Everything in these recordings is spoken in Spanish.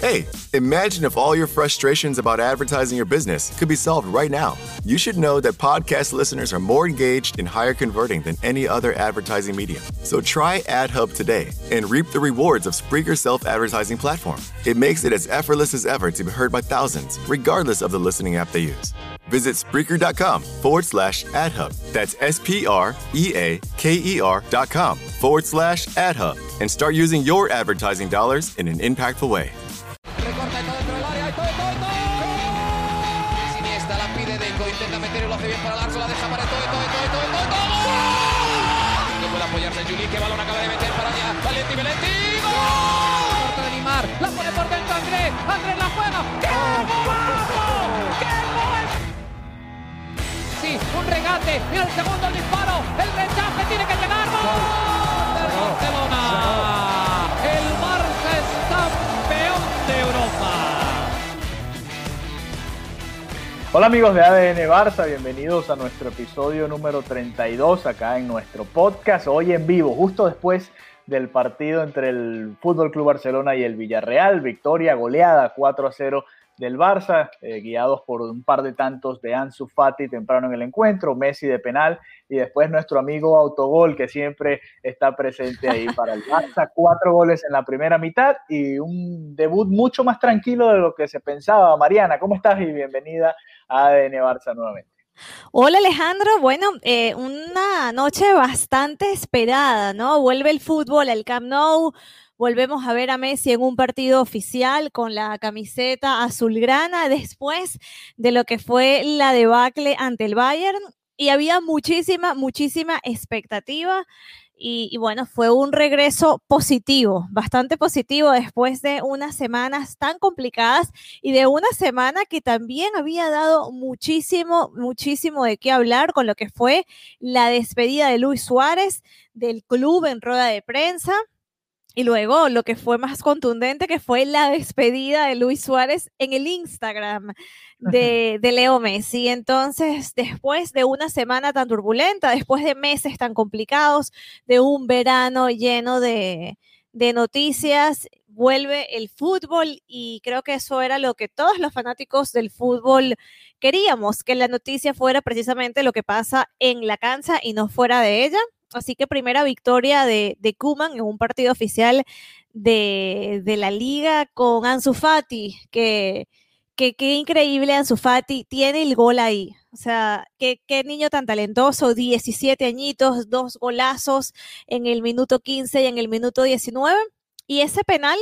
Hey, imagine if all your frustrations about advertising your business could be solved right now. You should know that podcast listeners are more engaged and higher converting than any other advertising medium. So try AdHub today and reap the rewards of Spreaker's self advertising platform. It makes it as effortless as ever to be heard by thousands, regardless of the listening app they use. Visit Spreaker.com forward slash AdHub. That's S P R E A K E R dot com forward slash AdHub and start using your advertising dollars in an impactful way. Y el segundo disparo. El rechace tiene que llegar. ¡Gol! Barcelona. El Barça es campeón de Europa. Hola amigos de ADN Barça, bienvenidos a nuestro episodio número 32 acá en nuestro podcast, hoy en vivo, justo después del partido entre el Fútbol Club Barcelona y el Villarreal, victoria goleada 4 a 0 del Barça, eh, guiados por un par de tantos de Ansu Fati temprano en el encuentro, Messi de penal y después nuestro amigo Autogol que siempre está presente ahí para el Barça, cuatro goles en la primera mitad y un debut mucho más tranquilo de lo que se pensaba. Mariana, ¿cómo estás? Y bienvenida a ADN Barça nuevamente. Hola Alejandro, bueno, eh, una noche bastante esperada, ¿no? Vuelve el fútbol al Camp Nou, volvemos a ver a Messi en un partido oficial con la camiseta azulgrana después de lo que fue la debacle ante el Bayern y había muchísima, muchísima expectativa. Y, bueno, fue un regreso positivo, bastante positivo después de unas semanas tan complicadas y de una semana que también había dado muchísimo, muchísimo de qué hablar con lo que fue la despedida de Luis Suárez del club en rueda de prensa. Y luego lo que fue más contundente, que fue la despedida de Luis Suárez en el Instagram de, de, Leo Messi. Entonces, después de una semana tan turbulenta, después de meses tan complicados, de un verano lleno de, de noticias, vuelve el fútbol y creo que eso era lo que todos los fanáticos del fútbol queríamos, que la noticia fuera precisamente lo que pasa en la cancha y no fuera de ella. Así que primera victoria de, de Kuman en un partido oficial de, de, la liga con Ansu Fati, que, que, increíble Ansu Fati, tiene el gol ahí. O sea, qué, qué niño tan talentoso, 17 añitos, dos golazos en el minuto 15 y en el minuto 19. Y ese penal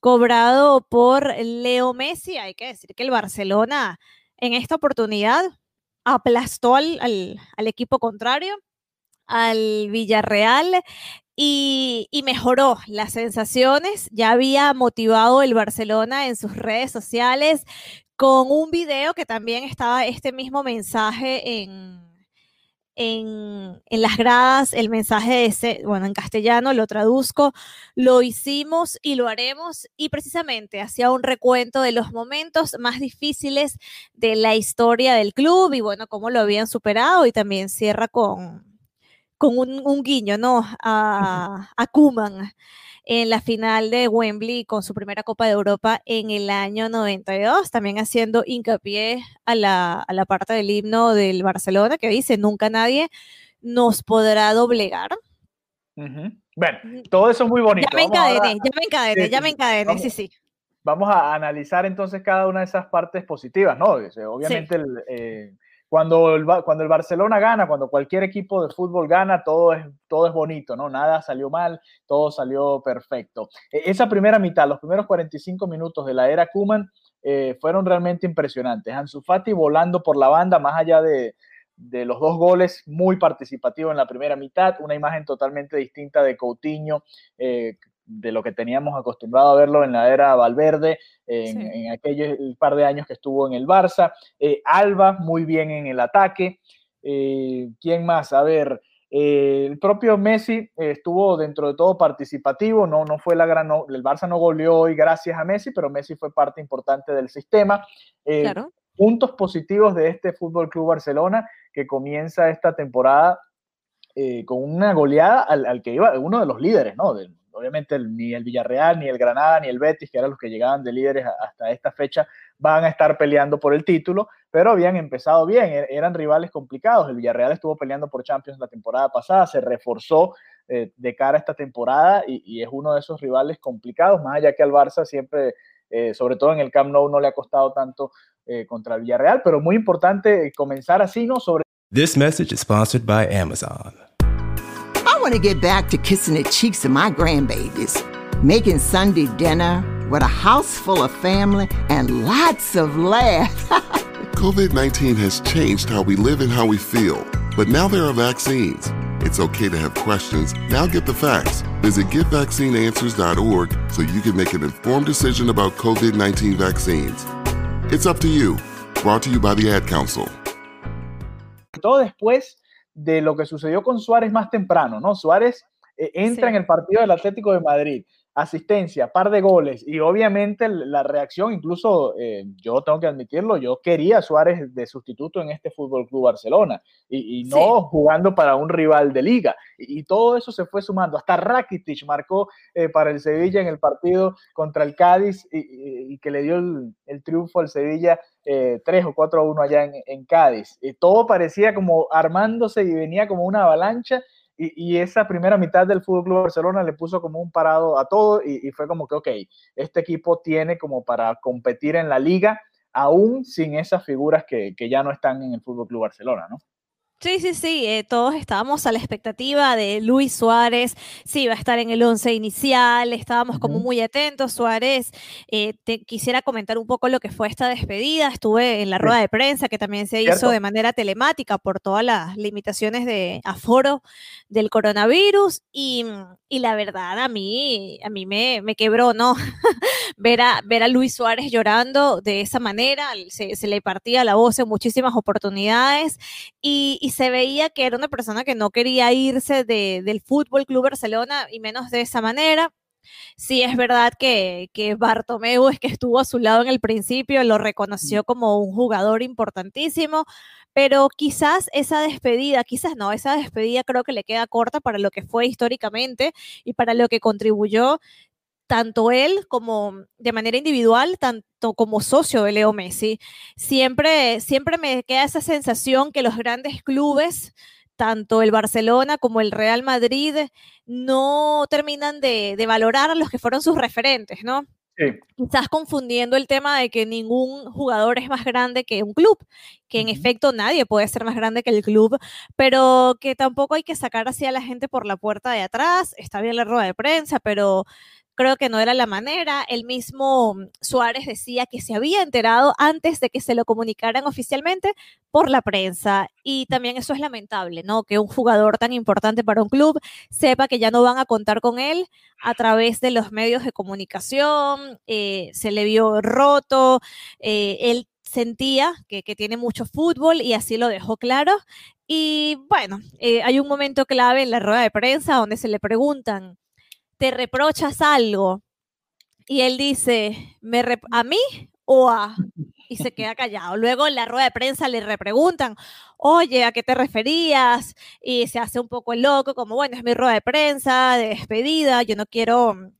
cobrado por Leo Messi, hay que decir que el Barcelona en esta oportunidad aplastó al, al equipo contrario al Villarreal y, mejoró las sensaciones. Ya había motivado el Barcelona en sus redes sociales con un video que también estaba este mismo mensaje en, en, en, las gradas, el mensaje de ese, bueno, en castellano lo traduzco, lo hicimos y lo haremos, y precisamente hacía un recuento de los momentos más difíciles de la historia del club y bueno, cómo lo habían superado y también cierra con, con un, un guiño, ¿no? A, a Kuman en la final de Wembley con su primera Copa de Europa en el año 92, también haciendo hincapié a la, a la parte del himno del Barcelona que dice, nunca nadie nos podrá doblegar. Uh -huh. Bueno, todo eso es muy bonito. Ya me encadené, ya me encadené, sí, ya me encadené, vamos, sí, sí. Vamos a analizar entonces cada una de esas partes positivas, ¿no? Obviamente sí. el... Eh, cuando el, cuando el Barcelona gana, cuando cualquier equipo de fútbol gana, todo es, todo es bonito, ¿no? Nada salió mal, todo salió perfecto. E, esa primera mitad, los primeros 45 minutos de la era Kuman, eh, fueron realmente impresionantes. Ansu Fati volando por la banda, más allá de, de los dos goles, muy participativo en la primera mitad, una imagen totalmente distinta de Coutinho, eh, de lo que teníamos acostumbrado a verlo en la era Valverde, en, sí. en aquellos par de años que estuvo en el Barça. Eh, Alba, muy bien en el ataque. Eh, ¿Quién más? A ver, eh, el propio Messi estuvo dentro de todo participativo, no, no fue la gran, no, el Barça no goleó hoy gracias a Messi, pero Messi fue parte importante del sistema. claro. Puntos positivos de este Fútbol Club Barcelona que comienza esta temporada con una goleada al, al, que iba uno de los líderes, ¿no? Del, obviamente ni el Villarreal, ni el Granada, ni el Betis, que eran los que llegaban de líderes hasta esta fecha, van a estar peleando por el título, pero habían empezado bien, e-, eran rivales complicados. El Villarreal estuvo peleando por Champions la temporada pasada, se reforzó eh, de cara a esta temporada y, es uno de esos rivales complicados, más allá que al Barça siempre, eh, sobre todo en el Camp Nou, no le ha costado tanto eh, contra el Villarreal, pero muy importante comenzar así, ¿no? Sobre This message is sponsored by Amazon. I want to get back to kissing the cheeks of my grandbabies, making Sunday dinner with a house full of family and lots of laughs. COVID 19 has changed how we live and how we feel, but now there are vaccines. It's okay to have questions. Now get the facts. Visit getvaccineanswers.org so you can make an informed decision about COVID 19 vaccines. It's up to you. Brought to you by the Ad Council. Todo después de lo que sucedió con Suárez más temprano, ¿no? Suárez eh, entra sí. en el partido del Atlético de Madrid asistencia, par de goles y obviamente la reacción, incluso eh, yo tengo que admitirlo, yo quería a Suárez de sustituto en este Fútbol Club Barcelona y, y no sí. jugando para un rival de liga. Y, y, todo eso se fue sumando. Hasta Rakitic marcó eh, para el Sevilla en el partido contra el Cádiz y, y que le dio el, el, triunfo al Sevilla eh, 3 o 4 a 1 allá en, en Cádiz. Y todo parecía como armándose y venía como una avalancha y, y, esa primera mitad del Fútbol Club Barcelona le puso como un parado a todo y, fue como que, ok, este equipo tiene como para competir en la liga, aún sin esas figuras que, que ya no están en el Fútbol Club Barcelona, ¿no? Sí, sí, sí, eh, todos estábamos a la expectativa de Luis Suárez, sí, iba a estar en el once inicial, estábamos como muy atentos. Suárez, eh, te quisiera comentar un poco lo que fue esta despedida. Estuve en la rueda de prensa que también se Cierto. hizo de manera telemática por todas las limitaciones de aforo del coronavirus y, y la verdad a mí, a mí me, me quebró, ¿no? ver, a, ver a Luis Suárez llorando de esa manera, se, se le partía la voz en muchísimas oportunidades y, y se veía que era una persona que no quería irse de, del Fútbol Club Barcelona y menos de esa manera. Sí, es verdad que, que Bartomeu es que estuvo a su lado en el principio, lo reconoció como un jugador importantísimo, pero quizás esa despedida, quizás no, esa despedida creo que le queda corta para lo que fue históricamente y para lo que contribuyó tanto él como de manera individual, tanto como socio de Leo Messi. Siempre, siempre me queda esa sensación que los grandes clubes, tanto el Barcelona como el Real Madrid, no terminan de, de valorar a los que fueron sus referentes, ¿no? Sí. Quizás confundiendo el tema de que ningún jugador es más grande que un club, que en uh -huh. efecto nadie puede ser más grande que el club, pero que tampoco hay que sacar así a la gente por la puerta de atrás. Está bien la rueda de prensa, pero creo que no era la manera. El mismo Suárez decía que se había enterado antes de que se lo comunicaran oficialmente por la prensa. Y también eso es lamentable, ¿no? Que un jugador tan importante para un club sepa que ya no van a contar con él a través de los medios de comunicación. Eh, se le vio roto. Eh, él sentía que, que, tiene mucho fútbol y así lo dejó claro. Y bueno, eh, hay un momento clave en la rueda de prensa donde se le preguntan te reprochas algo y él dice, ¿me ¿a mí o a? Y se queda callado. Luego en la rueda de prensa le repreguntan, oye, ¿a qué te referías? Y se hace un poco loco, como, bueno, es mi rueda de prensa, de despedida, yo no quiero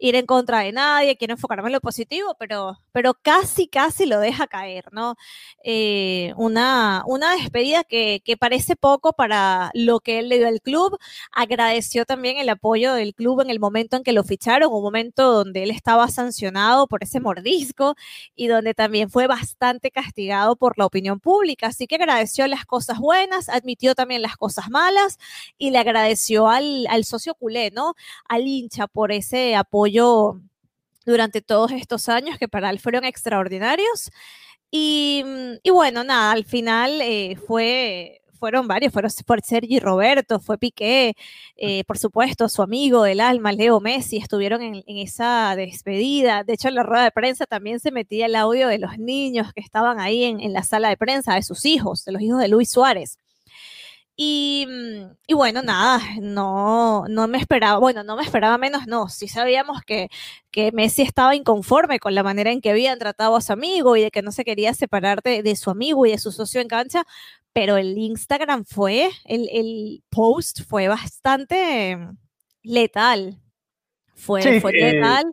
ir en contra de nadie, quiero enfocarme en lo positivo, pero, pero casi, casi lo deja caer, ¿no? Eh, una, una despedida que, que, parece poco para lo que él le dio al club. Agradeció también el apoyo del club en el momento en que lo ficharon, un momento donde él estaba sancionado por ese mordisco y donde también fue bastante castigado por la opinión pública. Así que agradeció las cosas buenas, admitió también las cosas malas y le agradeció al, al socio culé, ¿no? Al hincha por ese apoyo apoyo durante todos estos años que para él fueron extraordinarios. Y, y bueno, nada, al final eh, fue, fueron varios, fueron por Sergi Roberto, fue Piqué, eh, por supuesto, su amigo del alma, Leo Messi, estuvieron en, en, esa despedida. De hecho, en la rueda de prensa también se metía el audio de los niños que estaban ahí en, en la sala de prensa, de sus hijos, de los hijos de Luis Suárez. Y, y, bueno, nada, no, no me esperaba, bueno, no me esperaba menos, no, sí sabíamos que, que Messi estaba inconforme con la manera en que habían tratado a su amigo y de que no se quería separar de, de su amigo y de su socio en cancha, pero el Instagram fue, el, el post fue bastante letal. fue, Sí, fue eh, letal.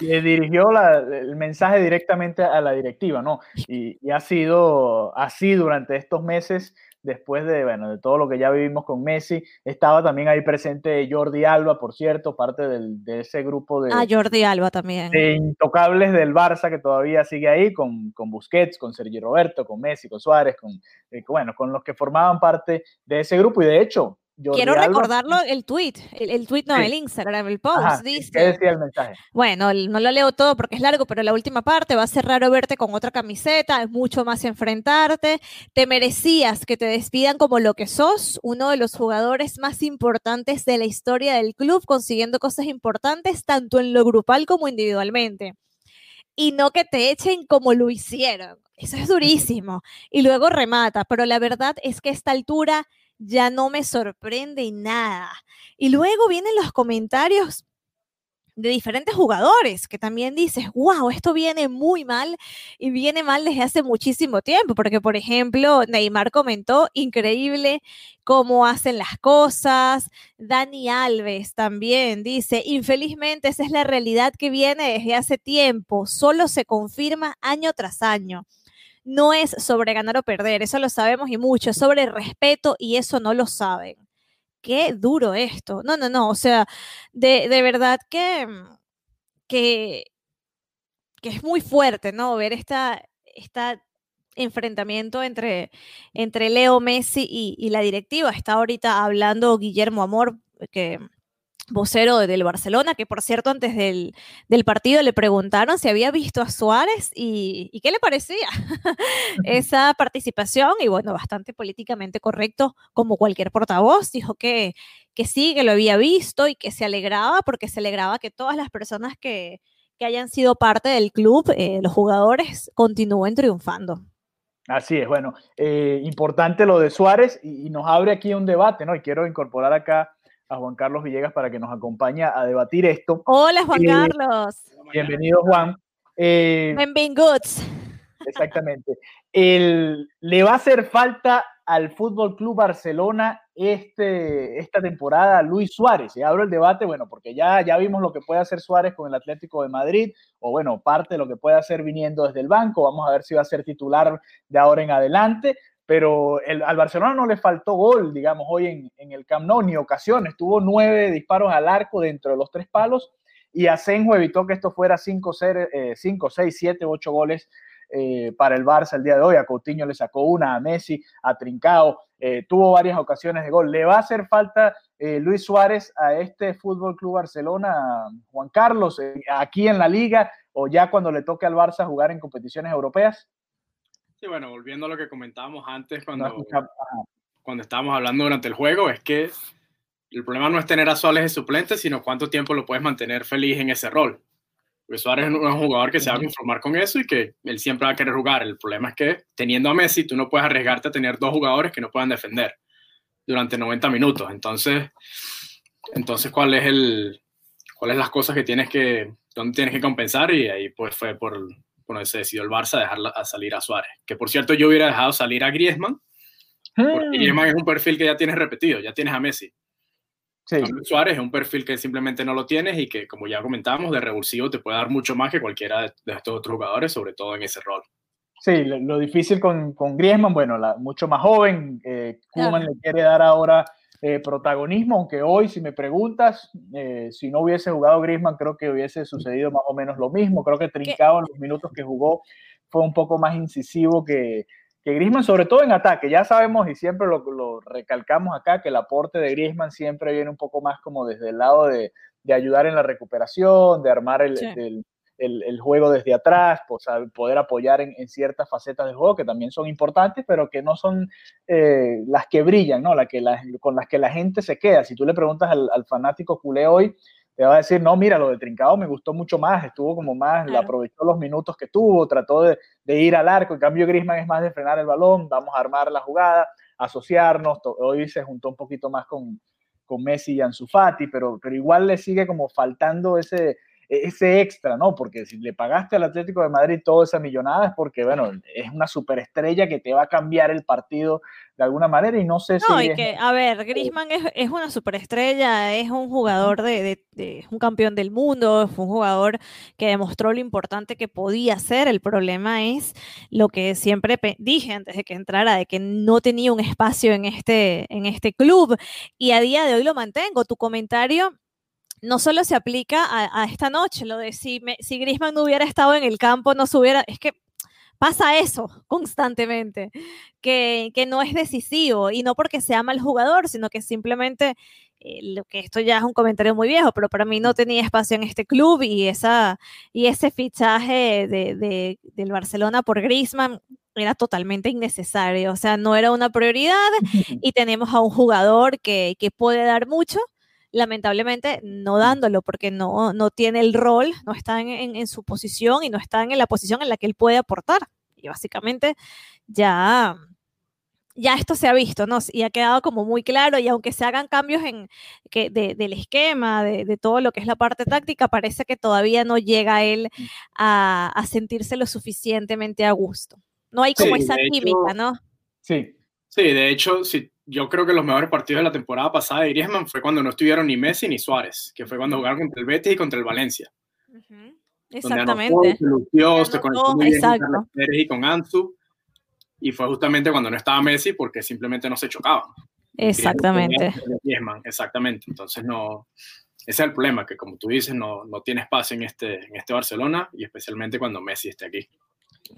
Le dirigió la- el mensaje directamente a la directiva, ¿no? Y, y ha sido así durante estos meses, después de, bueno, de todo lo que ya vivimos con Messi. Estaba también ahí presente Jordi Alba, por cierto, parte del- de ese grupo de, A Jordi Alba también. de intocables del Barça que todavía sigue ahí, con, con Busquets, con Sergio Roberto, con Messi, con Suárez, con, eh, bueno, con los que formaban parte de ese grupo. Y de hecho, Jordi Quiero Alba- recordarlo, el tweet, el, el tweet no, Sí. el Instagram, el post, Ajá, dice. ¿Qué decía el mensaje? Bueno, no lo leo todo porque es largo, pero la última parte va a ser raro verte con otra camiseta, es mucho más enfrentarte. Te merecías que te despidan como lo que sos, uno de los jugadores más importantes de la historia del club, consiguiendo cosas importantes tanto en lo grupal como individualmente. Y no que te echen como lo hicieron. Eso es durísimo. Y luego remata, pero la verdad es que a esta altura ya no me sorprende nada. Y luego vienen los comentarios de diferentes jugadores que también dices, wow, esto viene muy mal y viene mal desde hace muchísimo tiempo, porque por ejemplo, Neymar comentó, increíble cómo hacen las cosas, Dani Alves también dice, infelizmente esa es la realidad que viene desde hace tiempo, solo se confirma año tras año. No es sobre ganar o perder, eso lo sabemos y mucho, es sobre respeto y eso no lo saben qué duro esto. No, no, no, o sea, de, de verdad que, que es muy fuerte, ¿no? Ver esta, esta enfrentamiento entre, entre Leo Messi y, y la directiva. Está ahorita hablando Guillermo Amor, que vocero de- del Barcelona, que por cierto antes del, del partido le preguntaron si había visto a Suárez y, y qué le parecía esa participación y bueno, bastante políticamente correcto como cualquier portavoz, dijo que, que sí, que lo había visto y que se alegraba porque se alegraba que todas las personas que, que hayan sido parte del club, eh, los jugadores, continúen triunfando. Así es, bueno, eh, importante lo de Suárez y, y nos abre aquí un debate, ¿no? Y quiero incorporar acá a Juan Carlos Villegas para que nos acompañe a debatir esto. Hola Juan Eh, Carlos, Bienvenido, Juan. Eh, exactamente. El- ¿Le va a hacer falta al Fútbol Club Barcelona este, esta temporada Luis Suárez? Y abro el debate, bueno, porque ya, ya vimos lo que puede hacer Suárez con el Atlético de Madrid, o bueno, parte de lo que puede hacer viniendo desde el banco. Vamos a ver si va a ser titular de ahora en adelante. Pero el- al Barcelona no le faltó gol, digamos, hoy en, el Camp ni ocasiones. Tuvo nueve disparos al arco dentro de los tres palos y Asenjo evitó que esto fuera 5, 6, 7, 8 goles eh, para el Barça el día de hoy. A Coutinho le sacó una, a Messi, a Trincao. eh, tuvo varias ocasiones de gol. ¿Le va a hacer falta eh, Luis Suárez a este Fútbol Club Barcelona, Juan Carlos, aquí en la liga o ya cuando le toque al Barça jugar en competiciones europeas? Sí, bueno, volviendo a lo que comentábamos antes cuando, cuando estábamos hablando durante el juego, es que el problema no es tener a Suárez de suplente, sino cuánto tiempo lo puedes mantener feliz en ese rol. Porque Suárez es un es un jugador que se va a conformar con eso y que él siempre va a querer jugar. El problema es que teniendo a Messi, tú no puedes arriesgarte a tener dos jugadores que no puedan defender durante 90 minutos. Entonces, entonces ¿cuál es el, cuáles las cosas que tienes que, dónde tienes que compensar? Y ahí pues fue por, donde se decidió el Barça dejar a salir a Suárez. Que por cierto yo hubiera dejado salir a Griezmann, porque Hmm, Griezmann es un perfil que ya tienes repetido, ya tienes a Messi. sí. Suárez es un perfil que simplemente no lo tienes y que, como ya comentamos, de revulsivo te puede dar mucho más que cualquiera de, de estos otros jugadores, sobre todo en ese rol. Sí, lo, lo difícil con, con Griezmann, bueno, la, mucho más joven, eh, Koeman Claro. le quiere dar ahora eh, protagonismo, aunque hoy, si me preguntas, eh, si no hubiese jugado Griezmann, creo que hubiese sucedido más o menos lo mismo. Creo que Trincao en los minutos que jugó fue un poco más incisivo que, que Griezmann, sobre todo en ataque. Ya sabemos y siempre lo, lo recalcamos acá, que el aporte de Griezmann siempre viene un poco más como desde el lado de, de ayudar en la recuperación, de armar el, Sí. el- el- el juego desde atrás, pues, poder apoyar en, en ciertas facetas del juego que también son importantes, pero que no son eh, las que brillan, ¿no? La que la- con las que la gente se queda. Si tú le preguntas al, al fanático culé hoy, te va a decir, no, mira, lo de Trincado me gustó mucho más, estuvo como más, le aprovechó los minutos que tuvo, trató de, de, ir al arco, en cambio Grisman es más de frenar el balón, vamos a armar la jugada, asociarnos, hoy se juntó un poquito más con, con Messi y Ansu Fati, pero, pero igual le sigue como faltando ese, ese extra, ¿no? Porque si le pagaste al Atlético de Madrid toda esa millonada es porque, bueno, es una superestrella que te va a cambiar el partido de alguna manera y no sé si... No, y que, a ver, Griezmann es, es, una superestrella, es un jugador de, de, un campeón del mundo, fue un jugador que demostró lo importante que podía ser. El problema es lo que siempre dije antes de que entrara, de que no tenía un espacio en este, en este club y a día de hoy lo mantengo. Tu comentario no solo se aplica a, esta noche, lo de si, me, si Grisman no hubiera estado en el campo, no se hubiera, es que pasa eso constantemente, que, que, no es decisivo y no porque se ama el jugador, sino que simplemente, eh, lo que esto ya es un comentario muy viejo, pero para mí no tenía espacio en este club y, esa, y ese fichaje de, de, del Barcelona por Grisman era totalmente innecesario, o sea, no era una prioridad y tenemos a un jugador que, que puede dar mucho lamentablemente no dándolo porque no, no tiene el rol, no está en, su posición y no está en la posición en la que él puede aportar. Y básicamente ya, ya esto se ha visto, ¿no? Y ha quedado como muy claro y aunque se hagan cambios en, que, del esquema, de, todo lo que es la parte táctica, parece que todavía no llega él mm. a, sentirse lo suficientemente a gusto. No hay como esa química, ¿no? Sí. Sí, de hecho, si yo creo que los mejores partidos de la temporada pasada de Griezmann fue cuando no estuvieron ni Messi ni Suárez, que fue cuando jugaron contra el Betis y contra el Valencia. Exactamente. Donde se conectó muy bien con Pérez y con Ansu, y fue justamente cuando no estaba Messi porque simplemente no se chocaban. Exactamente. Griezmann, exactamente. Entonces no, ese es el problema, que como tú dices, no, no tiene espacio en este, en este Barcelona y especialmente cuando Messi esté aquí.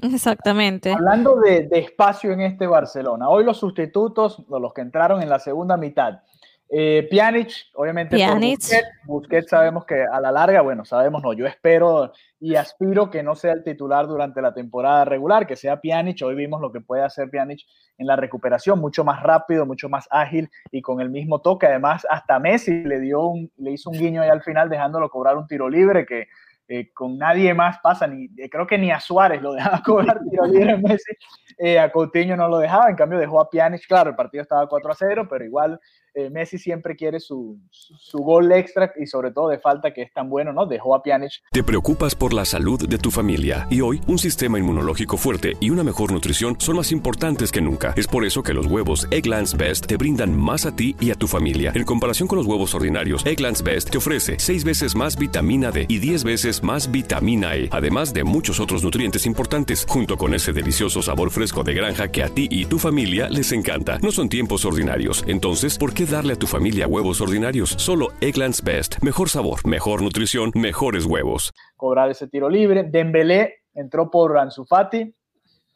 Exactamente. Hablando de, espacio en este Barcelona, hoy los sustitutos, los que entraron en la segunda mitad, eh, Pjanic, obviamente Busquets, Busquets, sabemos que a la larga, bueno, sabemos no, yo espero y aspiro que no sea el titular durante la temporada regular, que sea Pjanic, hoy vimos lo que puede hacer Pjanic en la recuperación, mucho más rápido, mucho más ágil y con el mismo toque, además hasta Messi le dio un, le hizo un guiño ahí al final dejándolo cobrar un tiro libre que eh, con nadie más pasa, ni, eh, creo que ni a Suárez lo dejaba cobrar tiro Messi, eh, a Coutinho no lo dejaba, en cambio dejó a Pjanic, claro, el partido estaba 4 a 0, pero igual eh, Messi siempre quiere su, su, gol extra y sobre todo de falta que es tan bueno, ¿no? Dejó a Pjanic. Te preocupas por la salud de tu familia y hoy un sistema inmunológico fuerte y una mejor nutrición son más importantes que nunca. Es por eso que los huevos Egglands Best te brindan más a ti y a tu familia. En comparación con los huevos ordinarios, Egglands Best te ofrece 6 veces más vitamina D y 10 veces más vitamina E, además de muchos otros nutrientes importantes, junto con ese delicioso sabor fresco de granja que a ti y tu familia les encanta. No son tiempos ordinarios, entonces, ¿por qué darle a tu familia huevos ordinarios? Solo Egglands Best. Mejor sabor, mejor nutrición, mejores huevos. Cobrar ese tiro libre. Dembélé entró por Ansu Fati.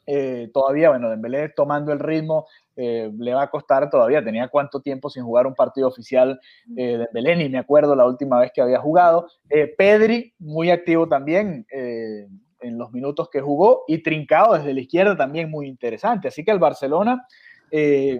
Eh, todavía, bueno, Dembélé tomando el ritmo eh, le va a costar todavía. Tenía cuánto tiempo sin jugar un partido oficial eh, Dembélé, ni me acuerdo la última vez que había jugado. Eh, Pedri, muy activo también en los minutos que jugó. Y Trincado desde la izquierda también muy interesante. Así que el Barcelona,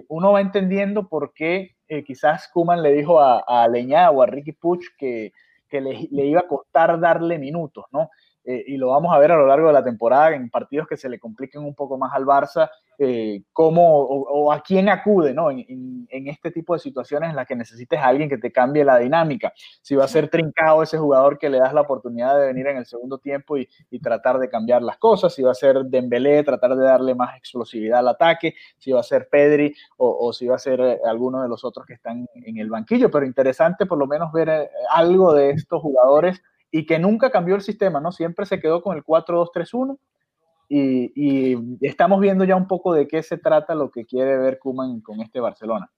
uno va entendiendo por qué eh, quizás Kuman le dijo a, a Leñá o a Ricky Puch que, que le, le, iba a costar darle minutos, ¿no? Eh, y lo vamos a ver a lo largo de la temporada en partidos que se le compliquen un poco más al Barça, eh, cómo o, a quién acude ¿no? En, este tipo de situaciones en las que necesites a alguien que te cambie la dinámica. Si va a ser trincado ese jugador que le das la oportunidad de venir en el segundo tiempo y, tratar de cambiar las cosas, si va a ser Dembélé, tratar de darle más explosividad al ataque, si va a ser Pedri o, si va a ser eh, alguno de los otros que están en el banquillo, pero interesante por lo menos ver algo de estos jugadores y que nunca cambió el sistema, ¿no? Siempre se quedó con el 4-2-3-1 y, y, estamos viendo ya un poco de qué se trata lo que quiere ver Kuman con este Barcelona.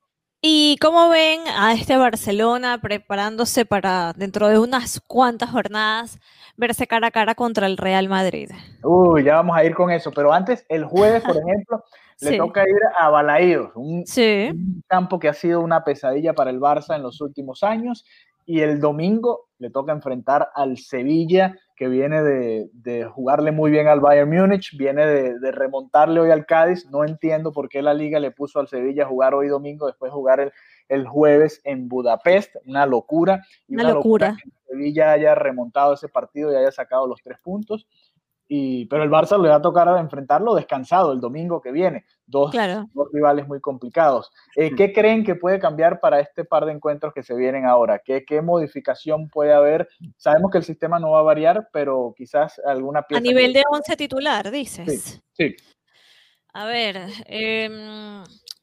¿Y cómo ven a este Barcelona preparándose para dentro de unas cuantas jornadas verse cara a cara contra el Real Madrid? Uy, ya vamos a ir con eso, pero antes, el jueves, por ejemplo, le toca ir a Balaídos, un, un, campo que ha sido una pesadilla para el Barça en los últimos años y el domingo le toca enfrentar al Sevilla, que viene de, de, jugarle muy bien al Bayern Múnich, viene de, de, remontarle hoy al Cádiz. No entiendo por qué la liga le puso al Sevilla a jugar hoy domingo, después de jugar el, el jueves en Budapest. Una locura. Y una, una locura. locura. que Sevilla haya remontado ese partido y haya sacado los tres puntos. Y, pero el Barça le va a tocar enfrentarlo descansado el domingo que viene. Dos, claro. dos rivales muy complicados. Eh, ¿Qué creen que puede cambiar para este par de encuentros que se vienen ahora? ¿Qué, ¿Qué, modificación puede haber? Sabemos que el sistema no va a variar, pero quizás alguna pieza. A nivel de 11 titular, dices. Sí. sí. A ver, eh,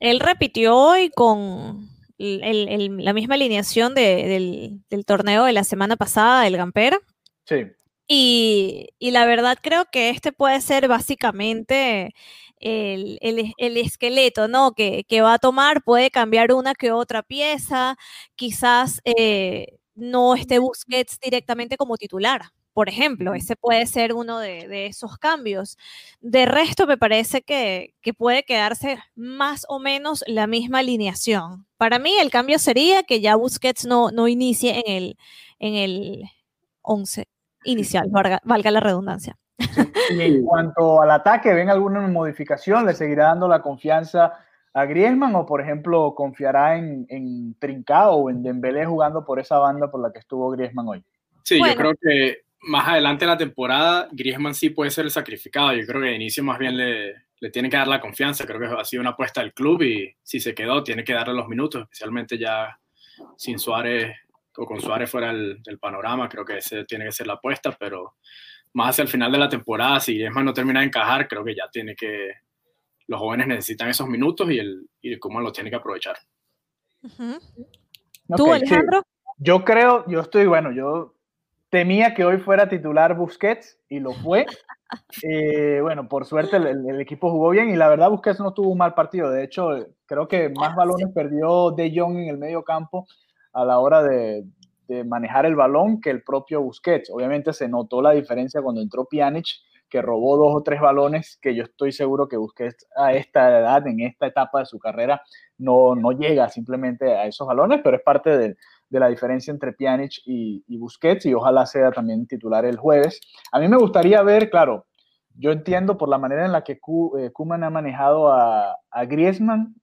él repitió hoy con el, el, la misma alineación de, del, del torneo de la semana pasada, el Gamper. Sí. Y, y, la verdad creo que este puede ser básicamente el, el, el esqueleto, ¿no? Que, que, va a tomar, puede cambiar una que otra pieza, quizás eh, no esté Busquets directamente como titular. Por ejemplo, ese puede ser uno de, de esos cambios. De resto, me parece que, que, puede quedarse más o menos la misma alineación. Para mí, el cambio sería que ya Busquets no, no inicie en el, en el 11 inicial, valga, valga la redundancia. Y en cuanto al ataque, ¿ven alguna modificación? ¿Le seguirá dando la confianza a Griezmann o, por ejemplo, confiará en, en Trincao o en Dembélé jugando por esa banda por la que estuvo Griezmann hoy? Sí, bueno. yo creo que más adelante en la temporada Griezmann sí puede ser el sacrificado. Yo creo que de inicio más bien le, le tiene que dar la confianza. Creo que ha sido una apuesta del club y si se quedó tiene que darle los minutos, especialmente ya sin Suárez o con Suárez fuera del, del, panorama, creo que ese tiene que ser la apuesta, pero más hacia el final de la temporada, si Griezmann no termina de encajar, creo que ya tiene que, los jóvenes necesitan esos minutos y el, y cómo lo tiene que aprovechar. Uh -huh. ¿Tú, okay, Alejandro? Sí. Yo creo, yo estoy, bueno, yo temía que hoy fuera titular Busquets y lo fue. Eh, bueno, por suerte el, el, equipo jugó bien y la verdad Busquets no tuvo un mal partido. De hecho, creo que más balones sí. perdió De Jong en el medio campo a la hora de, de, manejar el balón que el propio Busquets. Obviamente se notó la diferencia cuando entró Pjanic, que robó dos o tres balones que yo estoy seguro que Busquets a esta edad, en esta etapa de su carrera, no, no llega simplemente a esos balones, pero es parte de, de la diferencia entre Pjanic y, y, Busquets y ojalá sea también titular el jueves. A mí me gustaría ver, claro, yo entiendo por la manera en la que Koeman ha manejado a, a Griezmann,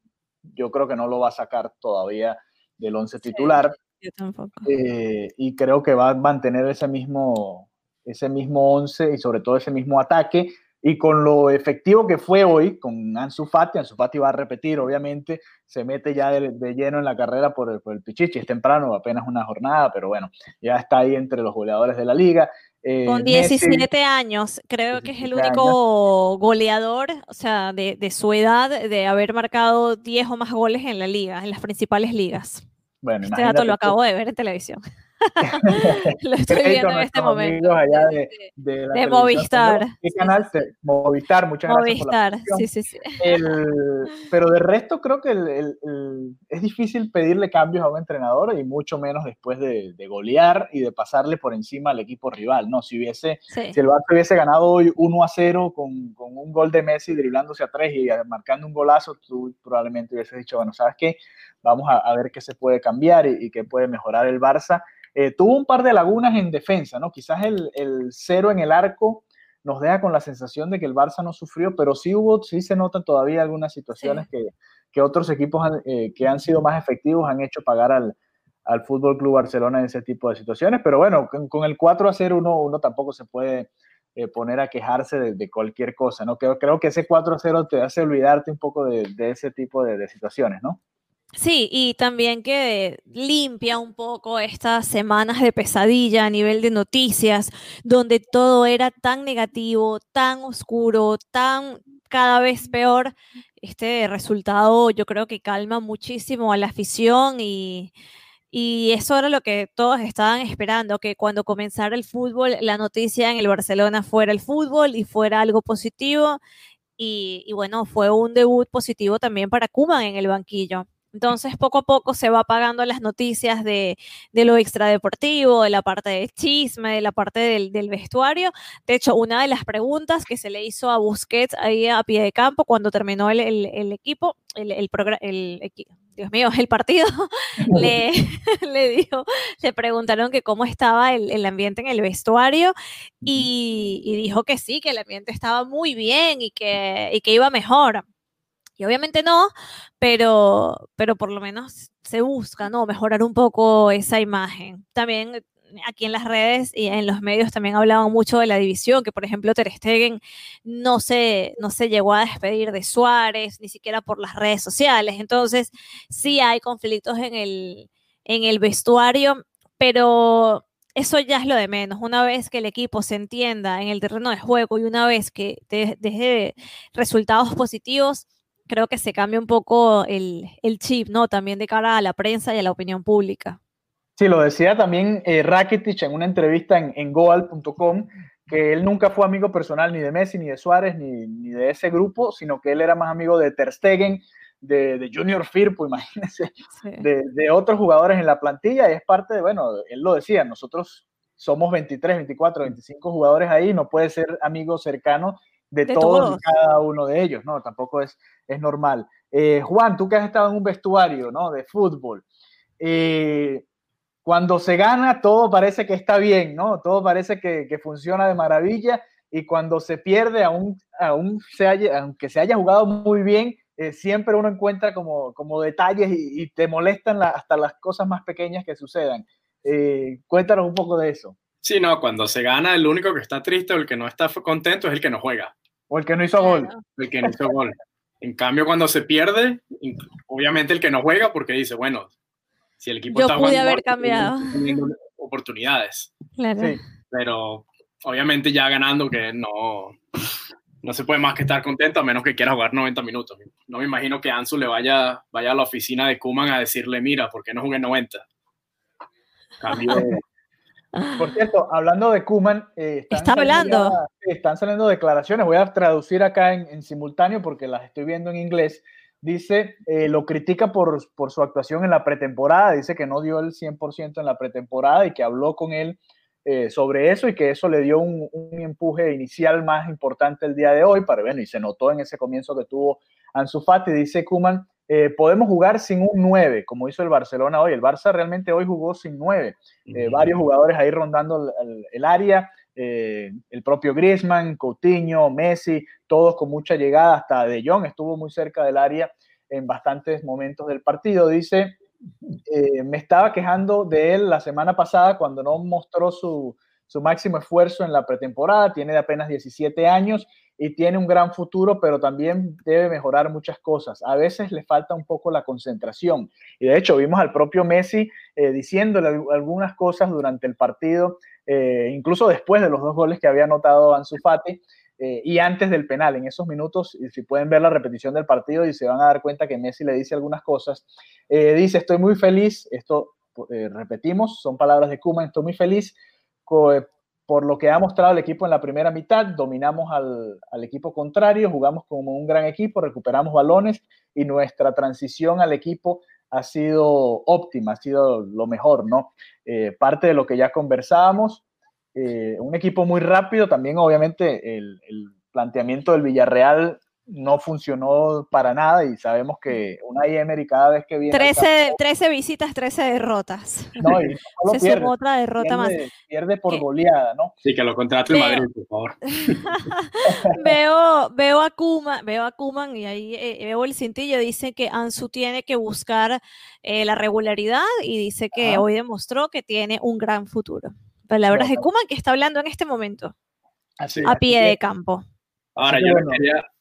yo creo que no lo va a sacar todavía del once titular. Sí, yo tampoco. Eh, y creo que va a mantener ese mismo, ese mismo once y sobre todo ese mismo ataque. Y con lo efectivo que fue hoy con Ansu Fati, Ansu Fati va a repetir, obviamente, se mete ya de, de lleno en la carrera por el, por el, Pichichi, es temprano, apenas una jornada, pero bueno, ya está ahí entre los goleadores de la liga. Eh, con 17 Messi, años, creo 17 que es el único años. goleador, o sea, de, de, su edad, de haber marcado 10 o más goles en la liga, en las principales ligas. Bueno, este dato lo acabo de ver en televisión. lo estoy viendo en este momento. Allá de, de, de Movistar. ¿Qué canal? Sí. Movistar, muchas Movistar, gracias. Movistar, sí, sí, sí. El, pero de resto creo que el, el, es difícil pedirle cambios a un entrenador y mucho menos después de, de, golear y de pasarle por encima al equipo rival. No, si hubiese, sí. si el Barça hubiese ganado hoy 1 a 0 con, con, un gol de Messi driblándose a 3 y marcando un golazo, tú probablemente hubieses dicho, bueno, ¿sabes qué? Vamos a, a ver qué se puede cambiar y, y qué puede mejorar el Barça eh, tuvo un par de lagunas en defensa, ¿no? Quizás el, el, cero en el arco nos deja con la sensación de que el Barça no sufrió, pero sí hubo, sí se notan todavía algunas situaciones sí. que, que, otros equipos han, eh, que han sido más efectivos han hecho pagar al, al Fútbol Club Barcelona en ese tipo de situaciones, pero bueno, con, con el 4 a 0 uno, uno tampoco se puede eh, poner a quejarse de, de, cualquier cosa, ¿no? Creo, creo que ese 4 a 0 te hace olvidarte un poco de, de ese tipo de, de situaciones, ¿no? Sí, y también que limpia un poco estas semanas de pesadilla a nivel de noticias, donde todo era tan negativo, tan oscuro, tan cada vez peor. Este resultado yo creo que calma muchísimo a la afición y, y eso era lo que todos estaban esperando, que cuando comenzara el fútbol, la noticia en el Barcelona fuera el fútbol y fuera algo positivo. Y, bueno, fue un debut positivo también para Kuman en el banquillo. Entonces, poco a poco se va apagando las noticias de, lo extradeportivo, de la parte de chisme, de la parte del, del, vestuario. De hecho, una de las preguntas que se le hizo a Busquets ahí a pie de campo cuando terminó el, el, el equipo, el, Dios mío, el partido, le, dijo, le preguntaron que cómo estaba el, ambiente en el vestuario y, y, dijo que sí, que el ambiente estaba muy bien y que, y que iba mejor. Y obviamente no, pero, pero por lo menos se busca, ¿no? Mejorar un poco esa imagen. También aquí en las redes y en los medios también hablaban mucho de la división, que por ejemplo Ter Stegen no se, no se llegó a despedir de Suárez, ni siquiera por las redes sociales. Entonces, sí hay conflictos en el, en el vestuario, pero eso ya es lo de menos. Una vez que el equipo se entienda en el terreno de juego y una vez que deje resultados positivos, creo que se cambia un poco el, el chip, ¿no? También de cara a la prensa y a la opinión pública. Sí, lo decía también eh, Rakitic en una entrevista en, en goal.com, que él nunca fue amigo personal ni de Messi, ni de Suárez, ni, ni, de ese grupo, sino que él era más amigo de Ter Stegen, de, de Junior Firpo, imagínense, sí. de, de, otros jugadores en la plantilla, y es parte de, bueno, él lo decía, nosotros somos 23, 24, 25 jugadores ahí, no puede ser amigo cercano de, de todos, todos, y cada uno de ellos, ¿no? Tampoco es, es normal. Eh, Juan, tú que has estado en un vestuario, ¿no? De fútbol. Eh, cuando se gana, todo parece que está bien, ¿no? Todo parece que, que funciona de maravilla y cuando se pierde, aún, aún se haya, aunque se haya jugado muy bien, eh, siempre uno encuentra como, como detalles y, y te molestan la, hasta las cosas más pequeñas que sucedan. Eh, cuéntanos un poco de eso. Sí, no, cuando se gana, el único que está triste o el que no está contento es el que no juega. O el que no hizo gol. El que no hizo gol. En cambio, cuando se pierde, obviamente el que no juega porque dice, bueno, si el equipo Yo está pude haber cambiado. oportunidades. Claro. Sí. Pero obviamente ya ganando que no, no se puede más que estar contento a menos que quiera jugar 90 minutos. No me imagino que Ansu le vaya, vaya a la oficina de Kuman a decirle, mira, ¿por qué no jugué 90? Cambio, Por cierto, hablando de Kuman, eh, está hablando. Ya, están saliendo declaraciones. Voy a traducir acá en, en, simultáneo porque las estoy viendo en inglés dice, eh, lo critica por, por, su actuación en la pretemporada, dice que no dio el 100% en la pretemporada y que habló con él eh, sobre eso y que eso le dio un, un, empuje inicial más importante el día de hoy, para bueno, y se notó en ese comienzo que tuvo Ansu Fati, dice Kuman, eh, podemos jugar sin un 9, como hizo el Barcelona hoy, el Barça realmente hoy jugó sin 9, eh, varios jugadores ahí rondando el, el, el área, eh, el propio Griezmann, Coutinho, Messi, todos con mucha llegada, hasta De Jong estuvo muy cerca del área en bastantes momentos del partido. Dice, eh, me estaba quejando de él la semana pasada cuando no mostró su, su máximo esfuerzo en la pretemporada, tiene de apenas 17 años y tiene un gran futuro, pero también debe mejorar muchas cosas. A veces le falta un poco la concentración. Y de hecho, vimos al propio Messi eh, diciéndole algunas cosas durante el partido, eh, incluso después de los dos goles que había anotado Ansu Fati. Eh, y antes del penal, en esos minutos, si pueden ver la repetición del partido y se van a dar cuenta que Messi le dice algunas cosas, eh, dice, estoy muy feliz, esto repetimos, son palabras de Kuma, estoy muy feliz por lo que ha mostrado el equipo en la primera mitad, dominamos al, equipo contrario, jugamos como un gran equipo, recuperamos balones y nuestra transición al equipo ha sido óptima, ha sido lo mejor, ¿no? Eh, parte de lo que ya conversábamos, eh, un equipo muy rápido, también obviamente el, planteamiento del Villarreal no funcionó para nada y sabemos que una Emery cada vez que viene 13, campo, 13 visitas, 13 derrotas. No, y no Se pierde, sumó otra derrota pierde, más. Pierde por goleada, ¿no? Sí, que lo contrate el Madrid, por favor. veo, veo a Kuman, veo a Kuman y ahí eh, veo el cintillo, dice que Ansu tiene que buscar eh, la regularidad y dice que Ajá. hoy demostró que tiene un gran futuro. Palabras bueno. de Kuman que está hablando en este momento. Así, a pie así de campo. Ahora, yo, bueno.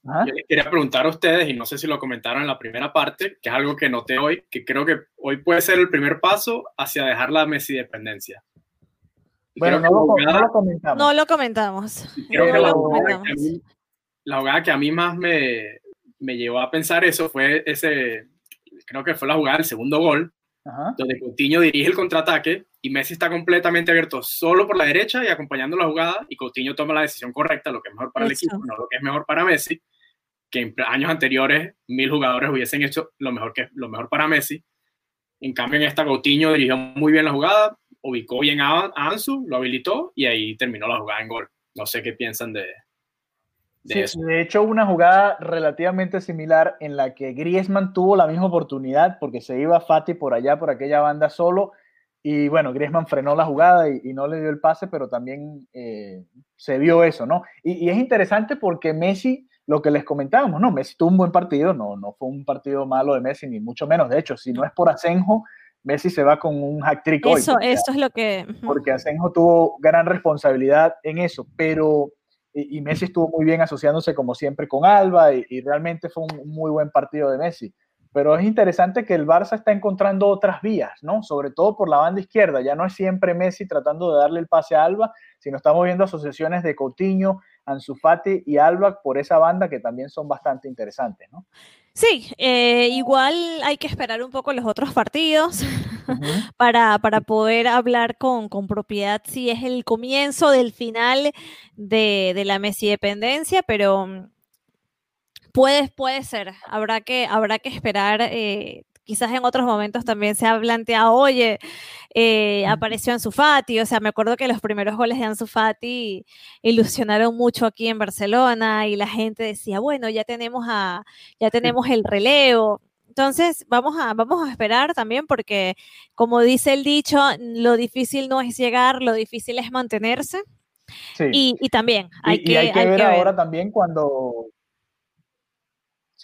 Quería, yo, les quería, preguntar a ustedes, y no sé si lo comentaron en la primera parte, que es algo que noté hoy, que creo que hoy puede ser el primer paso hacia dejar la Messi dependencia. Bueno, no lo, jugada, no lo, comentamos. No lo comentamos. Creo no que, la, jugada que mí, la, jugada que a mí más me, me llevó a pensar eso fue ese, creo que fue la jugada del segundo gol, Ajá. donde Coutinho dirige el contraataque y Messi está completamente abierto solo por la derecha y acompañando la jugada y Coutinho toma la decisión correcta, lo que es mejor para Eso. el equipo, no lo que es mejor para Messi, que en años anteriores mil jugadores hubiesen hecho lo mejor, que, lo mejor para Messi. En cambio, en esta Coutinho dirigió muy bien la jugada, ubicó bien a Ansu, lo habilitó y ahí terminó la jugada en gol. No sé qué piensan de, de Sí, eso. de hecho, una jugada relativamente similar en la que Griezmann tuvo la misma oportunidad porque se iba Fati por allá, por aquella banda solo. Y bueno, Griezmann frenó la jugada y, y no le dio el pase, pero también eh, se vio eso, ¿no? Y, y es interesante porque Messi, lo que les comentábamos, ¿no? Messi tuvo un buen partido, no, no fue un partido malo de Messi, ni mucho menos. De hecho, si no es por Asenjo, Messi se va con un hack trick hoy. Eso, eso es lo que... porque Asenjo tuvo gran responsabilidad en eso, pero y, y Messi estuvo muy bien asociándose como siempre con Alba y, y realmente fue un muy buen partido de Messi. Pero es interesante que el Barça está encontrando otras vías, ¿no? Sobre todo por la banda izquierda. Ya no es siempre Messi tratando de darle el pase a Alba, sino estamos viendo asociaciones de Coutinho, Ansu Fati y Alba por esa banda que también son bastante interesantes, ¿no? Sí, eh, igual hay que esperar un poco los otros partidos para, para poder hablar con, con propiedad si es el comienzo del final de, de la Messi dependencia, pero mm, puede, puede ser, habrá que, habrá que esperar. eh, quizás en otros momentos también se ha planteado, oye, eh, apareció Ansu Fati, o sea, me acuerdo que los primeros goles de Ansu Fati ilusionaron mucho aquí en Barcelona y la gente decía, bueno, ya tenemos a, ya tenemos el relevo. Entonces, vamos a, vamos a esperar también porque, como dice el dicho, lo difícil no es llegar, lo difícil es mantenerse. Sí. Y, y también hay y, que, y hay que hay ver que ver. ahora también cuando.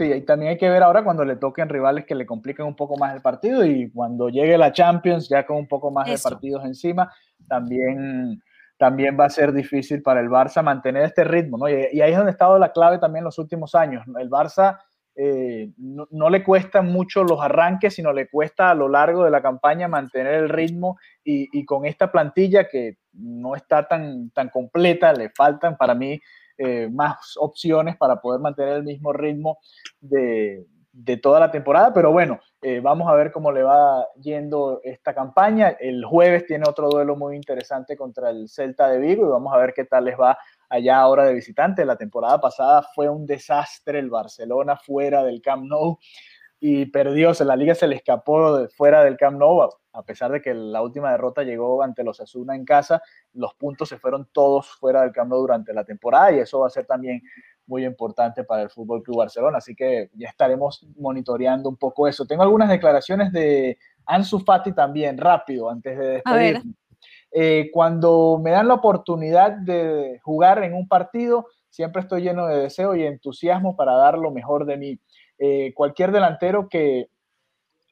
Sí, y también hay que ver ahora cuando le toquen rivales que le compliquen un poco más el partido y cuando llegue la Champions ya con un poco más Eso. de partidos encima, también, también va a ser difícil para el Barça mantener este ritmo, ¿no? Y, y ahí es donde ha estado la clave también los últimos años. El Barça eh, no, no le cuestan mucho los arranques, sino le cuesta a lo largo de la campaña mantener el ritmo y, y con esta plantilla que no está tan, tan completa, le faltan para mí eh, más opciones para poder mantener el mismo ritmo de, de toda la temporada, pero bueno, eh, vamos a ver cómo le va yendo esta campaña. El jueves tiene otro duelo muy interesante contra el Celta de Vigo y vamos a ver qué tal les va allá ahora de visitante. La temporada pasada fue un desastre el Barcelona fuera del Camp Nou y perdió, la liga se le escapó de fuera del Camp Nou, a- pesar de que la última derrota llegó ante los Asuna en casa, los puntos se fueron todos fuera del Camp Nou durante la temporada y eso va a ser también muy importante para el Fútbol Club Barcelona, así que ya estaremos monitoreando un poco eso. Tengo algunas declaraciones de Ansu Fati también, rápido, antes de despedirme. Eh, cuando me dan la oportunidad de jugar en un partido, siempre estoy lleno de deseo y entusiasmo para dar lo mejor de mí. Eh, cualquier delantero que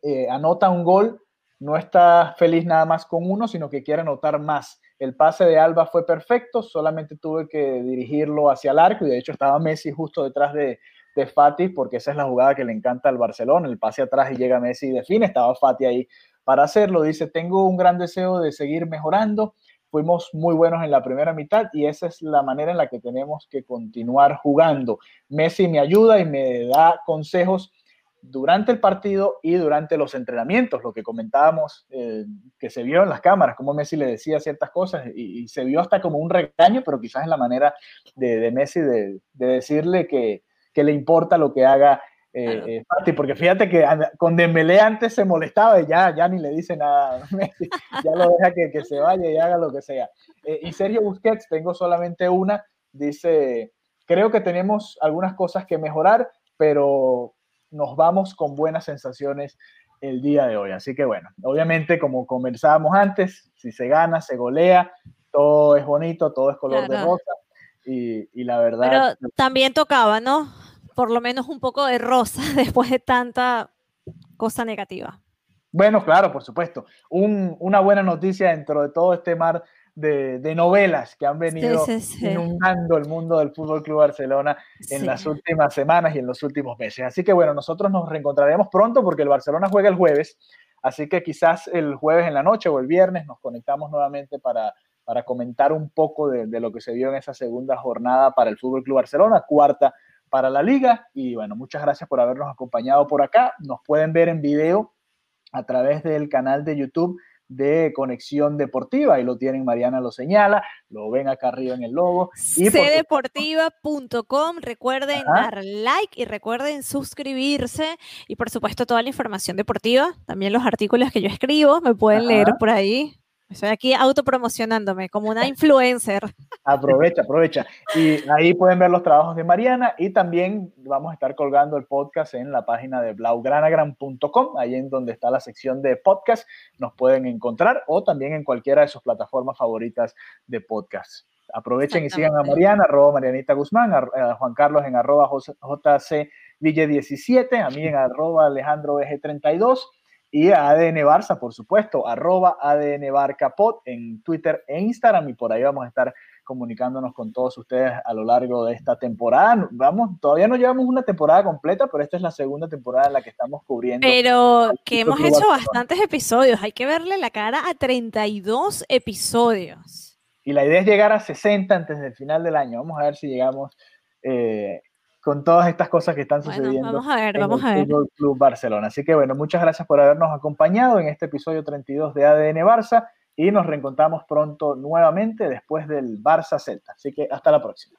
eh, anota un gol no está feliz nada más con uno, sino que quiere anotar más. El pase de Alba fue perfecto, solamente tuve que dirigirlo hacia el arco y de hecho estaba Messi justo detrás de, de Fati porque esa es la jugada que le encanta al Barcelona, el pase atrás y llega Messi y define, estaba Fati ahí para hacerlo. Dice, tengo un gran deseo de seguir mejorando, fuimos muy buenos en la primera mitad y esa es la manera en la que tenemos que continuar jugando. Messi me ayuda y me da consejos durante el partido y durante los entrenamientos, lo que comentábamos eh, que se vio en las cámaras, como Messi le decía ciertas cosas y, y se vio hasta como un regaño, pero quizás es la manera de, de Messi de, de decirle que, que, le importa lo que haga eh, eh, Fati, porque fíjate que con Dembélé antes se molestaba y ya, ya ni le dice nada a Messi, ya lo deja que, que se vaya y haga lo que sea. Eh, y Sergio Busquets, tengo solamente una, dice, creo que tenemos algunas cosas que mejorar, pero nos vamos con buenas sensaciones el día de hoy. Así que bueno, obviamente como conversábamos antes, si se gana, se golea, todo es bonito, todo es color de rosa y, y la verdad... Pero también tocaba, ¿no? Por lo menos un poco de rosa después de tanta cosa negativa. Bueno, claro, por supuesto. Un- una buena noticia dentro de todo este mar de, de novelas que han venido sí, sí. inundando el mundo del Fútbol Club Barcelona en las últimas semanas y en los últimos meses. Así que bueno, nosotros nos reencontraremos pronto porque el Barcelona juega el jueves. Así que quizás el jueves en la noche o el viernes nos conectamos nuevamente para, para comentar un poco de, de lo que se vio en esa segunda jornada para el Fútbol Club Barcelona, cuarta para la liga. Y bueno, muchas gracias por habernos acompañado por acá. Nos pueden ver en video a través del canal de YouTube de Conexión Deportiva. Ahí lo tienen, Mariana lo señala, lo ven acá arriba en el logo. Y por cdeportiva.com. Recuerden Ajá. dar like y recuerden suscribirse. Y por supuesto, toda la información deportiva, también los artículos que yo escribo, me pueden leer por ahí. Estoy aquí autopromocionándome como una influencer. Aprovecha, aprovecha. Y ahí pueden ver los trabajos de Mariana y también vamos a estar colgando el podcast en la página de blaugranagram.com, ahí en donde está la sección de podcast, nos pueden encontrar o también en cualquiera de sus plataformas favoritas de podcast. Aprovechen y sigan a Mariana, arroba Marianita Guzmán, a, Juan Carlos en arroba JC Ville 17, a mí en arroba Alejandro Eje 32 y a ADN Barça, por supuesto, arroba ADN Barcapod en Twitter e Instagram y por ahí vamos a estar comunicándonos con todos ustedes a lo largo de esta temporada. Vamos, todavía no llevamos una temporada completa, pero esta es la segunda temporada en la que estamos cubriendo. Pero que hemos hecho bastantes episodios, hay que verle la cara a 32 episodios. Y la idea es llegar a 60 antes del final del año. Vamos a ver si llegamos eh, con todas estas cosas que están sucediendo vamos a ver, vamos a ver. Club Barcelona. Así que bueno, muchas gracias por habernos acompañado en este episodio 32 de ADN Barça y nos reencontramos pronto nuevamente después del Barça Celta. Así que hasta la próxima.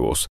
Skyros